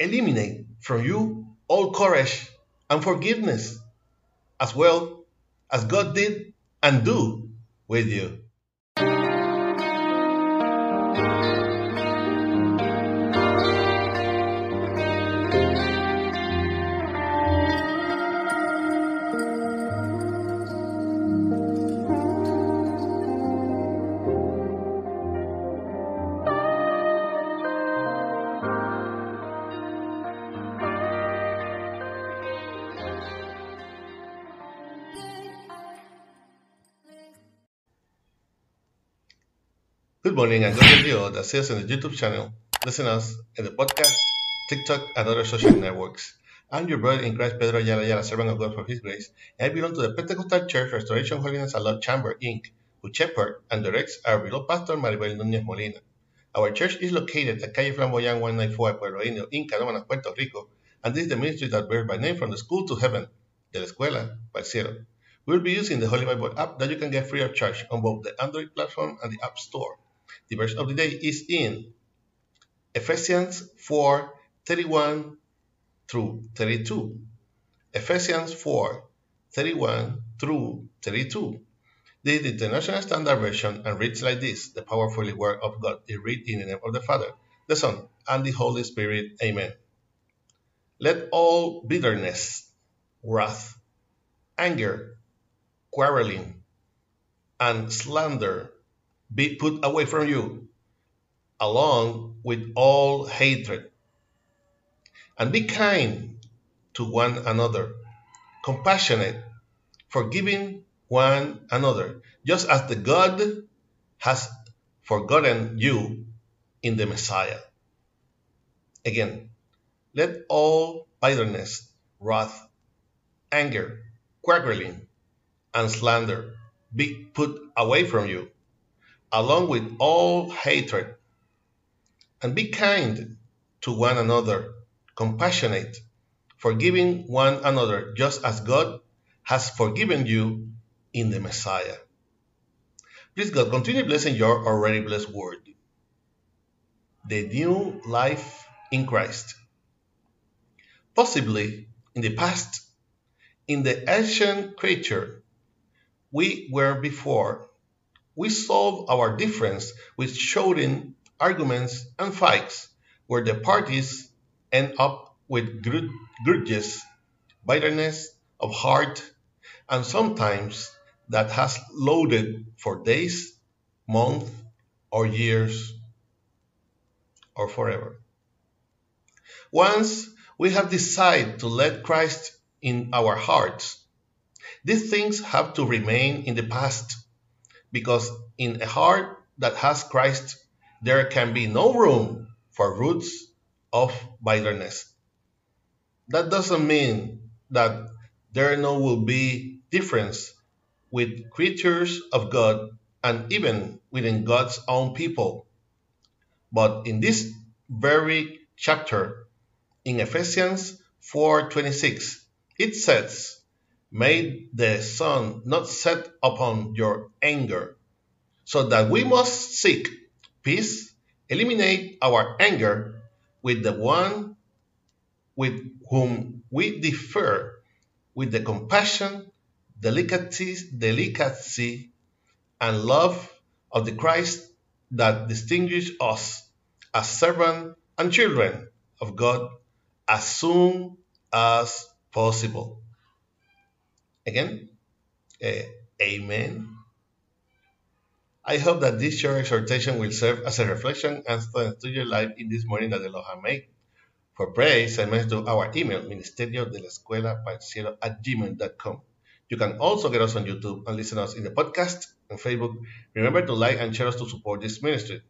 eliminate from you all courage and forgiveness, as well as God did and do with you. Good morning and God all that see us on the YouTube channel, listen us in the podcast, TikTok, and other social networks. I'm your brother in Christ, Pedro Ayala Ayala, servant of God for His grace, and I belong to the Pentecostal Church Restoration Holiness and Love Chamber, Inc., who shepherd and directs our beloved pastor, Maribel Núñez Molina. Our church is located at Calle Flamboyant 194, Pueblo Indio, in Canóvanas, Puerto Rico, and this is the ministry that bears by name from the school to heaven, de la escuela el cielo. We'll be using the Holy Bible app that you can get free of charge on both the Android platform and the App Store. The verse of the day is in Ephesians 4 31 through 32. Ephesians 4 31 through 32. This is the International Standard Version and reads like this The powerful word of God is read in the name of the Father, the Son, and the Holy Spirit. Amen. Let all bitterness, wrath, anger, quarreling, and slander be put away from you, along with all hatred. And be kind to one another, compassionate, forgiving one another, just as the God has forgotten you in the Messiah. Again, let all bitterness, wrath, anger, quarreling, and slander be put away from you along with all hatred. And be kind to one another, compassionate, forgiving one another, just as God has forgiven you in the Messiah. Please, God, continue blessing your already blessed word. The new life in Christ. Possibly in the past, in the ancient creature we were before, we solve our difference with shouting, arguments, and fights, where the parties end up with grudges, bitterness of heart, and sometimes that has loaded for days, months, or years, or forever. Once we have decided to let Christ in our hearts, these things have to remain in the past because in a heart that has Christ, there can be no room for roots of bitterness. That doesn't mean that there no will be difference with creatures of God and even within God's own people. But in this very chapter in Ephesians 4:26 it says May the sun not set upon your anger, so that we must seek peace, eliminate our anger with the one with whom we differ, with the compassion, delicacy, delicacy and love of the Christ that distinguish us as servants and children of God as soon as possible. Again, uh, Amen. I hope that this short exhortation will serve as a reflection and to your life in this morning that the Lord has made. For prayer, send message to our email, ministerio de la escuela at gmail.com. You can also get us on YouTube and listen us in the podcast and Facebook. Remember to like and share us to support this ministry.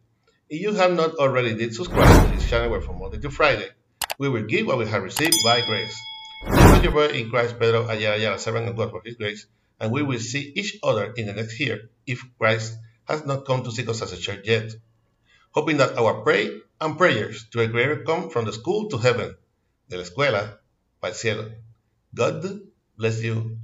If you have not already did subscribe to this channel where from Monday to Friday, we will give what we have received by grace. This your brother in Christ, Pedro Ayala Ayala, servant of God for His grace, and we will see each other in the next year if Christ has not come to seek us as a church yet. Hoping that our pray and prayers to a greater come from the school to heaven, de la escuela para el cielo. God bless you